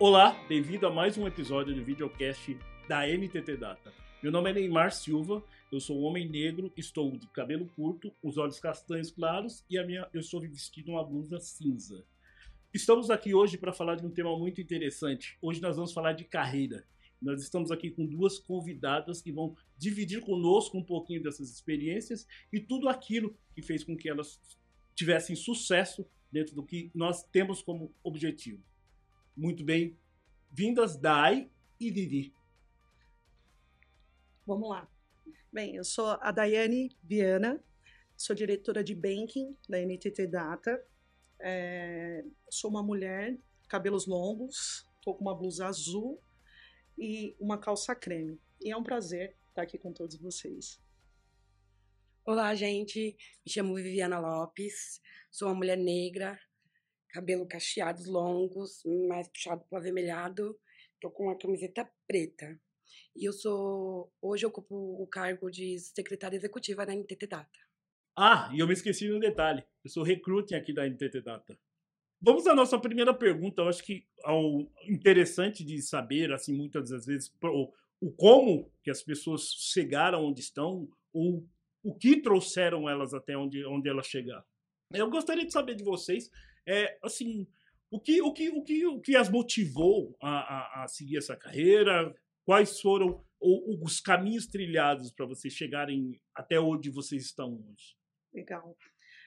Olá, bem-vindo a mais um episódio do videocast da NTT Data. Meu nome é Neymar Silva, eu sou um homem negro, estou de cabelo curto, os olhos castanhos claros e a minha, eu estou vestido uma blusa cinza. Estamos aqui hoje para falar de um tema muito interessante. Hoje nós vamos falar de carreira. Nós estamos aqui com duas convidadas que vão dividir conosco um pouquinho dessas experiências e tudo aquilo que fez com que elas tivessem sucesso dentro do que nós temos como objetivo. Muito bem, vindas Dai e Didi. Vamos lá. Bem, eu sou a Daiane Viana, sou diretora de banking da NTT Data. É, sou uma mulher, cabelos longos, estou com uma blusa azul e uma calça creme. E é um prazer estar aqui com todos vocês. Olá, gente. Me chamo Viviana Lopes. Sou uma mulher negra, cabelo cacheados longos, mais puxado para o avermelhado. Tô com uma camiseta preta. E eu sou. Hoje eu ocupo o cargo de secretária executiva da NTT Data. Ah, e eu me esqueci de um detalhe. Eu sou recruiting aqui da NTT Data. Vamos à nossa primeira pergunta. Eu acho que ao interessante de saber, assim, muitas das vezes, o, o como que as pessoas chegaram onde estão, ou o que trouxeram elas até onde, onde elas chegaram. Eu gostaria de saber de vocês, é, assim, o que, o que, o que, o que as motivou a, a, a seguir essa carreira? Quais foram os caminhos trilhados para vocês chegarem até onde vocês estão hoje? Legal.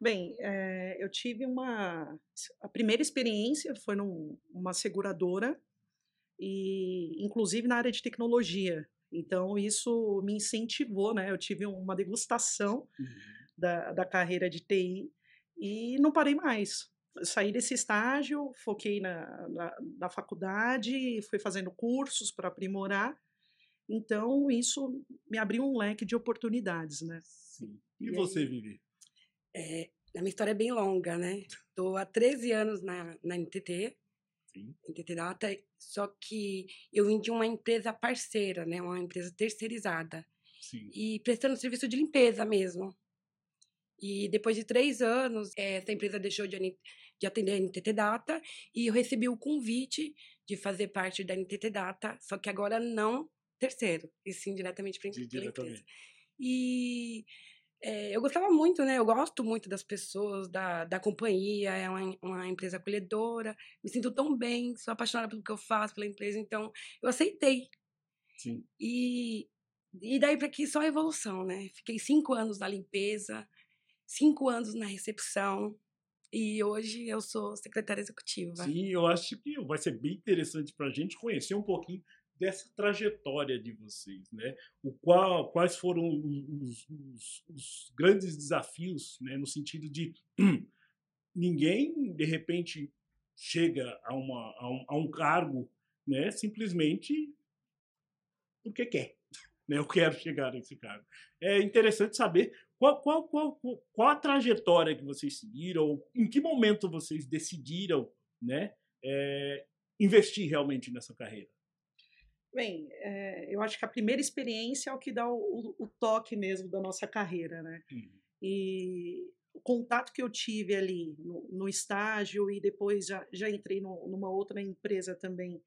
Bem, é, eu tive uma. A primeira experiência foi numa seguradora, e inclusive na área de tecnologia. Então, isso me incentivou, né? Eu tive uma degustação uhum. da, da carreira de TI e não parei mais. Eu saí desse estágio, foquei na, na, na faculdade, fui fazendo cursos para aprimorar. Então, isso me abriu um leque de oportunidades, né? Sim. E, e você, aí, Vivi? É, a minha história é bem longa, né? Estou há 13 anos na, na NTT, Sim. NTT Data, só que eu vim de uma empresa parceira, né? Uma empresa terceirizada. Sim. E prestando serviço de limpeza mesmo. E depois de três anos, essa empresa deixou de, de atender a NTT Data e eu recebi o convite de fazer parte da NTT Data, só que agora não terceiro, e sim diretamente para a empresa. E é, eu gostava muito, né? Eu gosto muito das pessoas, da, da companhia, é uma, uma empresa acolhedora, me sinto tão bem, sou apaixonada pelo que eu faço, pela empresa, então eu aceitei. Sim. E, e daí para aqui só evolução, né? Fiquei cinco anos na limpeza, cinco anos na recepção, e hoje eu sou secretária executiva. Sim, eu acho que vai ser bem interessante para a gente conhecer um pouquinho dessa trajetória de vocês, né? O qual, quais foram os, os, os grandes desafios, né? No sentido de ninguém de repente chega a, uma, a, um, a um cargo, né? Simplesmente porque quer, né? Eu quero chegar nesse cargo. É interessante saber qual, qual, qual, qual a trajetória que vocês seguiram, em que momento vocês decidiram, né? É, investir realmente nessa carreira. Bem, é, eu acho que a primeira experiência é o que dá o, o, o toque mesmo da nossa carreira, né? Uhum. E o contato que eu tive ali no, no estágio e depois já, já entrei no, numa outra empresa também,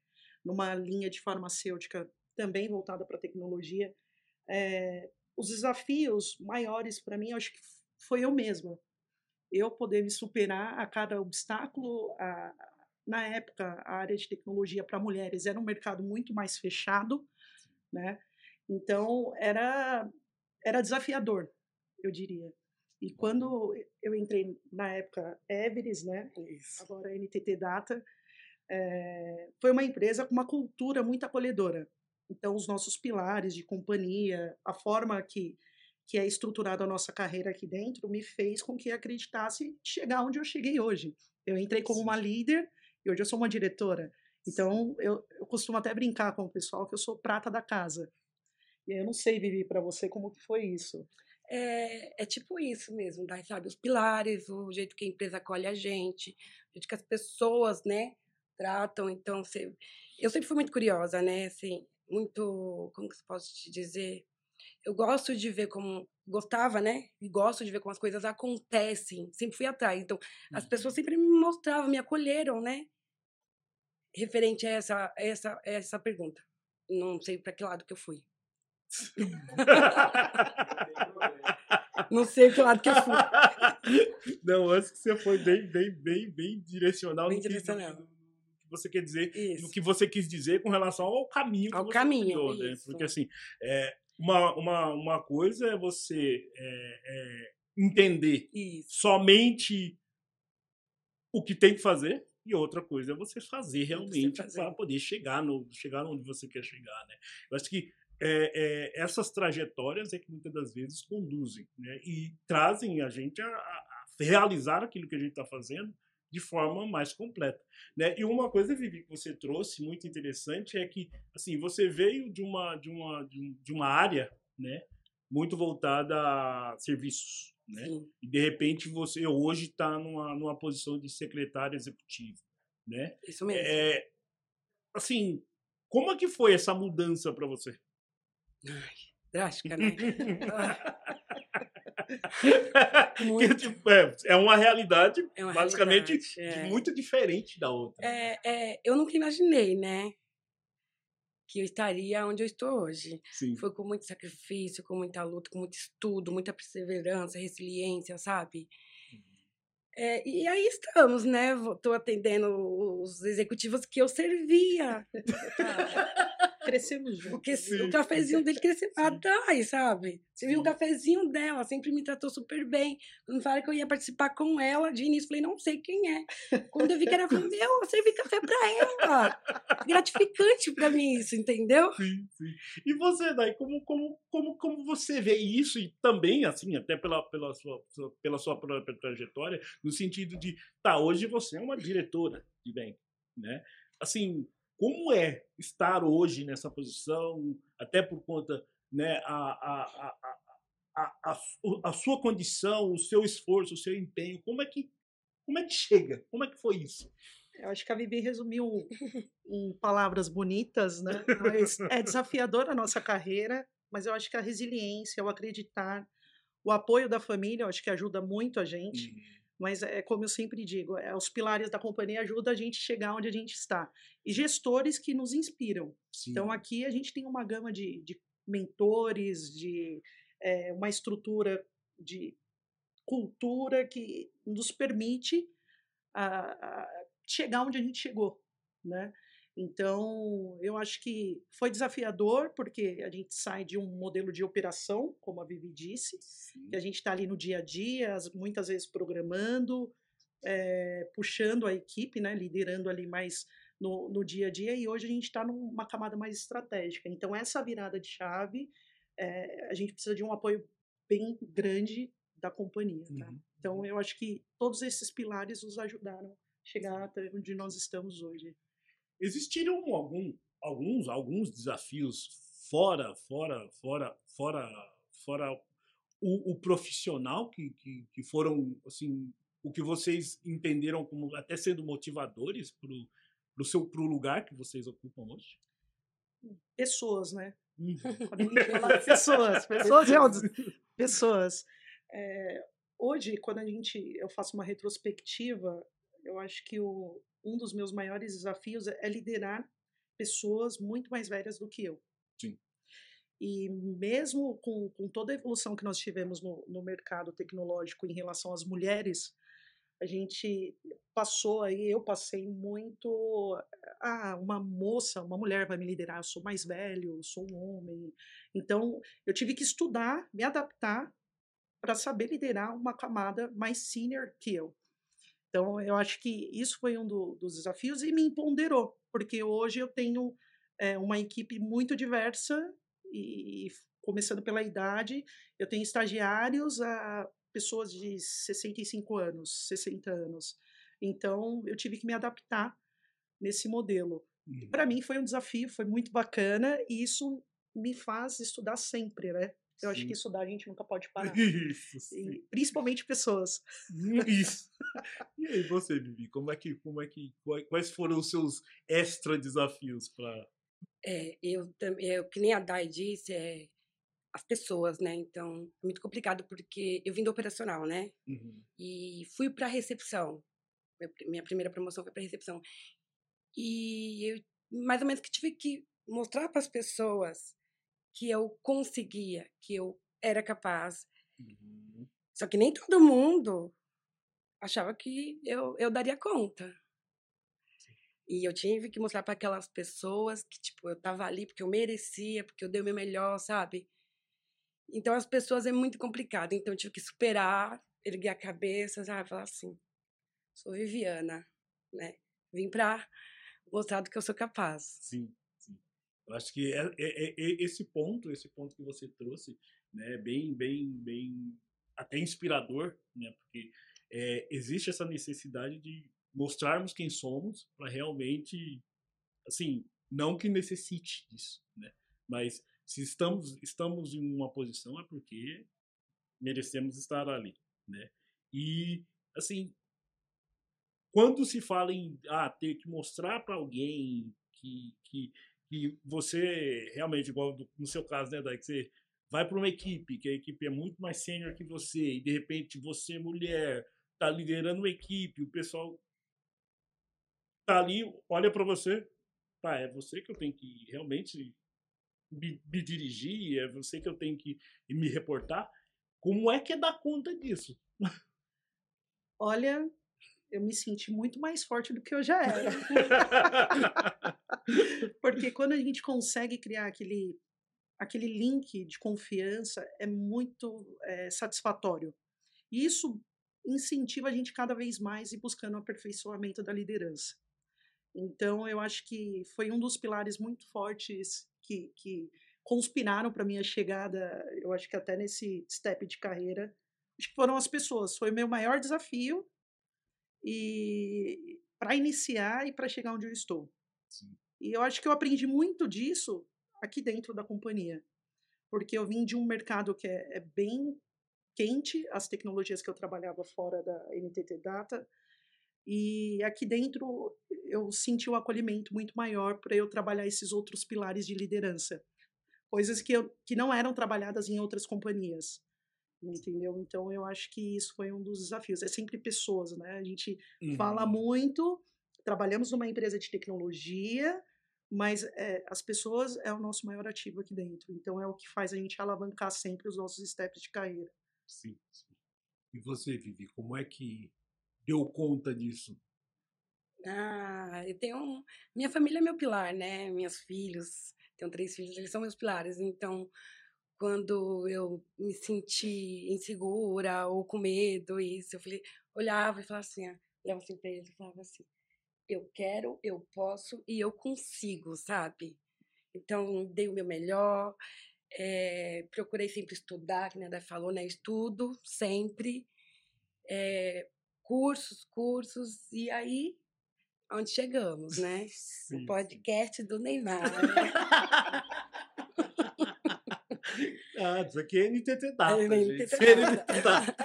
numa linha de farmacêutica também voltada para tecnologia, é, os desafios maiores para mim, acho que foi eu mesma. Eu poder me superar a cada obstáculo, a, na época, a área de tecnologia para mulheres era um mercado muito mais fechado, né? Então, era, era desafiador, eu diria. E quando eu entrei na época Everest, né? Isso. Agora NTT Data, é, foi uma empresa com uma cultura muito acolhedora. Então, os nossos pilares de companhia, a forma que, que é estruturada a nossa carreira aqui dentro, me fez com que acreditasse chegar onde eu cheguei hoje. Eu entrei como uma líder e hoje eu sou uma diretora. Então, eu, eu costumo até brincar com o pessoal que eu sou prata da casa. E eu não sei, Vivi, para você como que foi isso. É, é tipo isso mesmo, tá? sabe? Os pilares, o jeito que a empresa acolhe a gente, o jeito que as pessoas, né, tratam. Então, eu sempre fui muito curiosa, né? Assim, muito, como que eu posso te dizer? Eu gosto de ver como gostava, né? E gosto de ver como as coisas acontecem. Sempre fui atrás. Então, as uhum. pessoas sempre me mostravam, me acolheram, né? referente a essa, essa, essa pergunta. Não sei para que lado que eu fui. Não sei que lado que eu fui. Não, acho que você foi bem, bem, bem, bem direcional Bem direcional. Você quer dizer, Isso. que você quis dizer com relação ao caminho que Ao você caminho, trilhou, né? Porque assim, é, uma, uma, uma coisa é você é, é, entender Isso. somente o que tem que fazer e outra coisa é você fazer realmente para poder chegar no chegar onde você quer chegar, né? Eu acho que é, é, essas trajetórias é que muitas das vezes conduzem, né? E trazem a gente a- a realizar aquilo que a gente está fazendo de forma mais completa, né? E uma coisa, Vivi, que você trouxe muito interessante é que assim você veio de uma de uma de, um- uma área, né? Muito voltada a serviços, né? E de repente você hoje está numa, numa posição de secretário executivo, né? Isso mesmo. É, assim, como é que foi essa mudança para você? Drástica, né? Que, tipo, é, é uma realidade É uma basicamente realidade, é. muito diferente da outra. É, é, eu nunca imaginei, né? Que eu estaria onde eu estou hoje. Sim. Foi com muito sacrifício, com muita luta, com muito estudo, muita perseverança, resiliência, sabe? É, e aí estamos, né? Estou atendendo os executivos que eu servia. Crescemos juntos. Porque Sim. o cafezinho dele cresceu Sim. atrás, sabe? Você viu o cafezinho dela, sempre me tratou super bem. Quando falaram que eu ia participar com ela, de início, falei, não sei quem é. Quando eu vi que era, eu falei, meu, eu servi café pra ela. Gratificante pra mim isso, entendeu? Sim, sim. E você, daí, como, como, como, como você vê isso e também, assim, até pela, pela, sua, sua- pela sua própria trajetória, no sentido de, tá, hoje você é uma diretora de bem, né? Assim, como é estar hoje nessa posição, até por conta, né, a, a, a, a, a, a, su- a sua condição, o seu esforço, o seu empenho, como é que, como é que chega? Como é que foi isso? Eu acho que a Vivi resumiu em palavras bonitas, né? Mas é desafiadora a nossa carreira, mas eu acho que a resiliência, o acreditar, o apoio da família, eu acho que ajuda muito a gente. Mas é como eu sempre digo, é, os pilares da companhia ajudam a gente a chegar onde a gente está. E gestores que nos inspiram. Sim. Então aqui a gente tem uma gama de, de mentores, de eh, uma estrutura de cultura que nos permite a- a chegar onde a gente chegou, né? Então, eu acho que foi desafiador, porque a gente sai de um modelo de operação, como a Vivi disse, Sim. que a gente está ali no dia a dia, as- muitas vezes programando, eh, puxando a equipe, né, liderando ali mais no, no dia a dia, e hoje a gente está numa camada mais estratégica. Então, essa virada de chave, eh, a gente precisa de um apoio bem grande da companhia. Tá? Uhum. Então, eu acho que todos esses pilares nos ajudaram a chegar até onde nós estamos hoje. Existiram algum, alguns alguns desafios fora fora fora fora fora o, o profissional que, que, que foram assim o que vocês entenderam como até sendo motivadores para o seu pro lugar que vocês ocupam hoje Pessoas, né? Uhum. Pessoas, pessoas, realmente, pessoas. É, hoje, quando a gente, eu faço uma retrospectiva, eu acho que o, um dos meus maiores desafios é, é liderar pessoas muito mais velhas do que eu. Sim. E mesmo com, com toda a evolução que nós tivemos no, no mercado tecnológico em relação às mulheres, a gente passou aí, eu passei muito. Ah, uma moça, uma mulher vai me liderar, eu sou mais velho, eu sou um homem. Então, eu tive que estudar, me adaptar para saber liderar uma camada mais senior que eu. Então, eu acho que isso foi um do- dos desafios e me empoderou, porque hoje eu tenho eh, uma equipe muito diversa e, começando pela idade, eu tenho estagiários a pessoas de 65 anos, 60 anos. Então, eu tive que me adaptar nesse modelo. Para mim foi um desafio, foi muito bacana e isso me faz estudar sempre, né? Eu acho Sim. que estudar a gente nunca pode parar. Isso, sim. E, principalmente pessoas. Isso. E aí, você, Vivi, como é que, como é que, quais- foram os seus extra desafios para É, eu também, eu, que nem a Dai disse, é as pessoas, né? Então, é muito complicado porque eu vim do operacional, né? e fui para recepção. Minha primeira promoção foi para recepção. E eu, mais ou menos, que tive que mostrar para as pessoas que eu conseguia, que eu era capaz. Uhum. Só que nem todo mundo achava que eu, eu daria conta. E eu tive que mostrar para aquelas pessoas que, tipo, eu tava ali porque eu merecia, porque eu dei o meu melhor, sabe? Então, as pessoas é muito complicado. Então, eu tive que superar, erguer a cabeça, sabe? Falar assim, sou Viviana, né? Vim pra mostrar do que eu sou capaz. Sim, sim. Eu acho que é, é, é esse ponto, esse ponto que você trouxe, né? Bem, bem, bem... Até inspirador, né? Porque é, existe essa necessidade de mostrarmos quem somos para realmente, assim, não que necessite disso, né? Mas se estamos estamos em uma posição é porque merecemos estar ali, né? E assim, quando se fala em ah, ter que mostrar para alguém que, que, que você realmente, igual no seu caso, né, Dai, que você vai para uma equipe, que a equipe é muito mais sênior que você, e de repente você, mulher, tá liderando uma equipe, o pessoal tá ali, olha para você, pá, é você que eu tenho que realmente me, me, dirigir, é você que eu tenho que me reportar. Como é que é dar conta disso? Olha, eu me senti muito mais forte do que eu já era. Porque quando a gente consegue criar aquele, aquele link de confiança, é muito é, satisfatório. E isso incentiva a gente cada vez mais ir buscando o aperfeiçoamento da liderança. Então, eu acho que foi um dos pilares muito fortes que, que conspiraram para minha chegada, eu acho que até nesse step de carreira, acho que foram as pessoas. Foi o meu maior desafio e para iniciar e para chegar onde eu estou. Sim. E eu acho que eu aprendi muito disso aqui dentro da companhia, porque eu vim de um mercado que é, é bem quente, as tecnologias que eu trabalhava fora da NTT Data, e aqui dentro eu senti um acolhimento muito maior para eu trabalhar esses outros pilares de liderança. Coisas que, eu, que não eram trabalhadas em outras companhias. Entendeu? Então eu acho que isso foi um dos desafios. É sempre pessoas, né? A gente uhum. fala muito, trabalhamos numa empresa de tecnologia, mas é, as pessoas é o nosso maior ativo aqui dentro. Então é o que faz a gente alavancar sempre os nossos steps de carreira. Sim, sim. E você, Vivi, como é que deu conta disso? Ah, eu tenho. Minha família é meu pilar, né? Meus filhos, tenho três filhos, eles são meus pilares. Então, quando eu me senti insegura ou com medo, isso, eu falei, olhava e falava assim, olhava assim pra eles e falava assim: eu quero, eu posso e eu consigo, sabe? Então, dei o meu melhor, é, procurei sempre estudar, que a Neda falou, né? Estudo sempre. É, cursos, cursos, e aí onde chegamos, né? Sim, o podcast do Neymar. Né? ah, isso aqui é NTT Data, é, gente. NTT Data.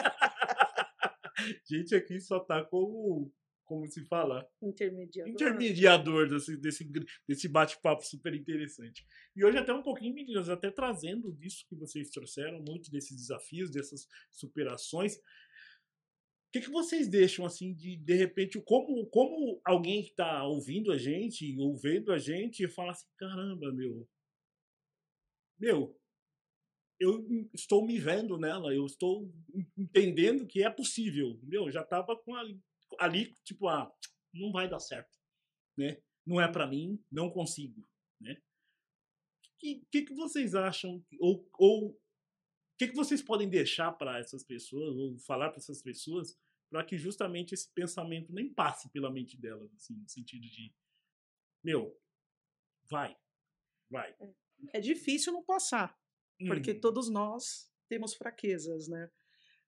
gente aqui só tá como, como se fala? Intermediador. Intermediador desse, desse, desse bate-papo super interessante. E hoje até um pouquinho, meninas, até trazendo disso que vocês trouxeram, muito desses desafios, dessas superações que, que vocês deixam, assim, de de repente, como, como alguém que está ouvindo a gente, ou vendo a gente, fala assim: caramba, meu. Meu, eu estou me vendo nela, eu estou entendendo que é possível. Meu, já estava com ali, ali, tipo, ah, não vai dar certo, né? Não é para mim, não consigo, né? O que, que, que, vocês acham? Ou, o que, que vocês podem deixar para essas pessoas, ou falar para essas pessoas, para que justamente esse pensamento nem passe pela mente delas, assim, no sentido de, meu, vai, vai. É, é difícil não passar, porque uhum. todos nós temos fraquezas, né?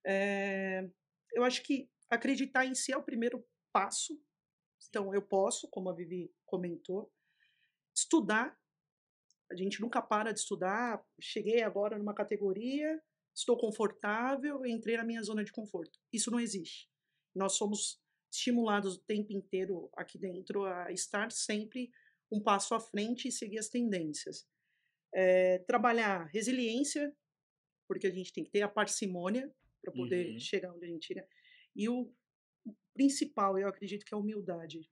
É, eu acho que acreditar em si é o primeiro passo. Então, eu posso, como a Vivi comentou, estudar. A gente nunca para de estudar. Cheguei agora numa categoria, estou confortável, entrei na minha zona de conforto. Isso não existe. Nós somos estimulados o tempo inteiro aqui dentro a estar sempre um passo à frente e seguir as tendências. É, trabalhar resiliência, porque a gente tem que ter a parcimônia para poder uhum. chegar onde a gente chega. E o principal, eu acredito que é a humildade.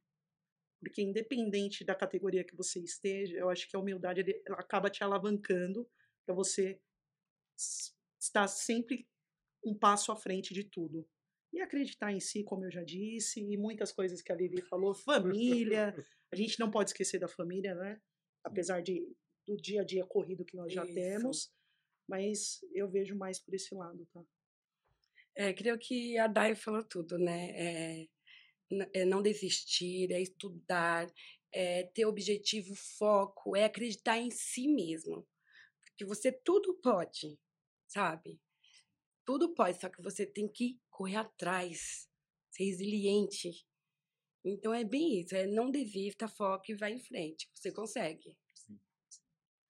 Porque independente da categoria que você esteja, eu acho que a humildade ela acaba te alavancando para você estar sempre um passo à frente de tudo. E acreditar em si, como eu já disse, e muitas coisas que a Vivi falou, família, a gente não pode esquecer da família, né? Apesar de, do dia a dia corrido que nós já Isso. temos, mas eu vejo mais por esse lado, tá? É, creio que a Dai falou tudo, né? É, é não desistir, é estudar, é ter objetivo, foco, é acreditar em si mesmo. Porque você tudo pode, sabe? Tudo pode, só que você tem que correr atrás, ser resiliente. Então é bem isso, é não desista, foque e vai em frente. Você consegue.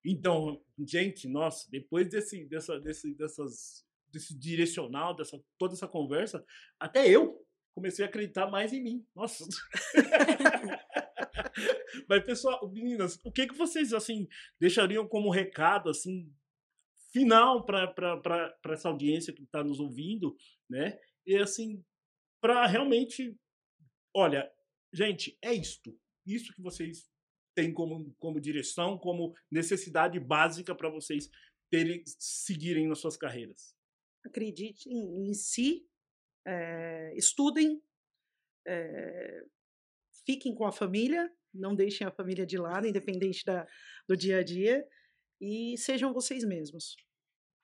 Então, gente, nossa, depois desse, dessa, desse, dessas, desse direcional, dessa toda essa conversa, até eu comecei a acreditar mais em mim. Nossa. Mas pessoal, meninas, o que que vocês assim deixariam como recado assim final para essa audiência que está nos ouvindo, né? E assim, para realmente, olha, gente, é isto, isso que vocês têm como, como direção, como necessidade básica para vocês terem, seguirem nas suas carreiras. Acreditem em si, é, estudem, é, fiquem com a família, não deixem a família de lado, independente da, do dia a dia, e sejam vocês mesmos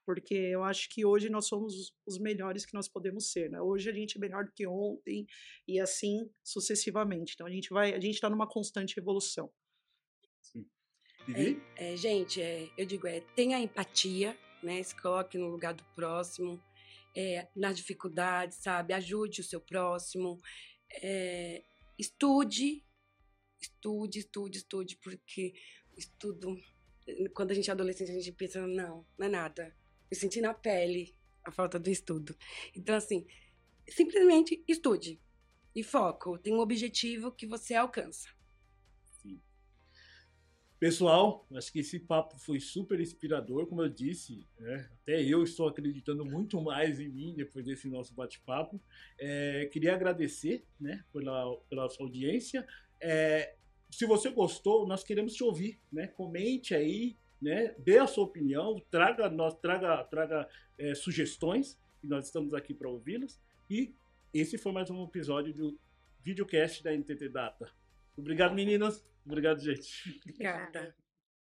porque eu acho que hoje nós somos os melhores que nós podemos ser, né? Hoje a gente é melhor do que ontem e assim sucessivamente. Então a gente vai, a gente está numa constante evolução. Sim. É, é, gente, é, eu digo, é, tenha empatia, né? Se coloque no lugar do próximo, é, nas dificuldades, sabe? Ajude o seu próximo, é, estude, estude, estude, estude, porque estudo quando a gente é adolescente, a gente pensa, não, não é nada. Eu senti na pele a falta do estudo. Então, assim, simplesmente estude e foco. Tem um objetivo que você alcança. Pessoal, acho que esse papo foi super inspirador, como eu disse, né? até eu estou acreditando muito mais em mim depois desse nosso bate-papo. É, queria agradecer né, pela, pela sua audiência. É, se você gostou, nós queremos te ouvir, né? Comente aí, né? Dê a sua opinião, traga, nós, traga, traga é, sugestões, e nós estamos aqui para ouvi-las. E esse foi mais um episódio do videocast da NTT Data. Obrigado, meninas. Obrigado, gente. Obrigada.